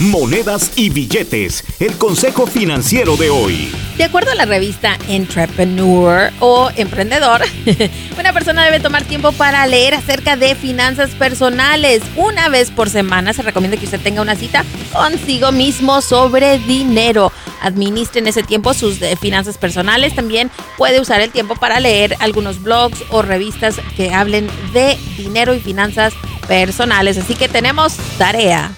Monedas y billetes, el consejo financiero de hoy. De acuerdo a la revista Entrepreneur o Emprendedor, una persona debe tomar tiempo para leer acerca de finanzas personales. Una vez por semana se recomienda que usted tenga una cita consigo mismo sobre dinero. Administre en ese tiempo sus eh, finanzas personales. También puede usar el tiempo para leer algunos blogs o revistas que hablen de dinero y finanzas personales. Así que tenemos tarea.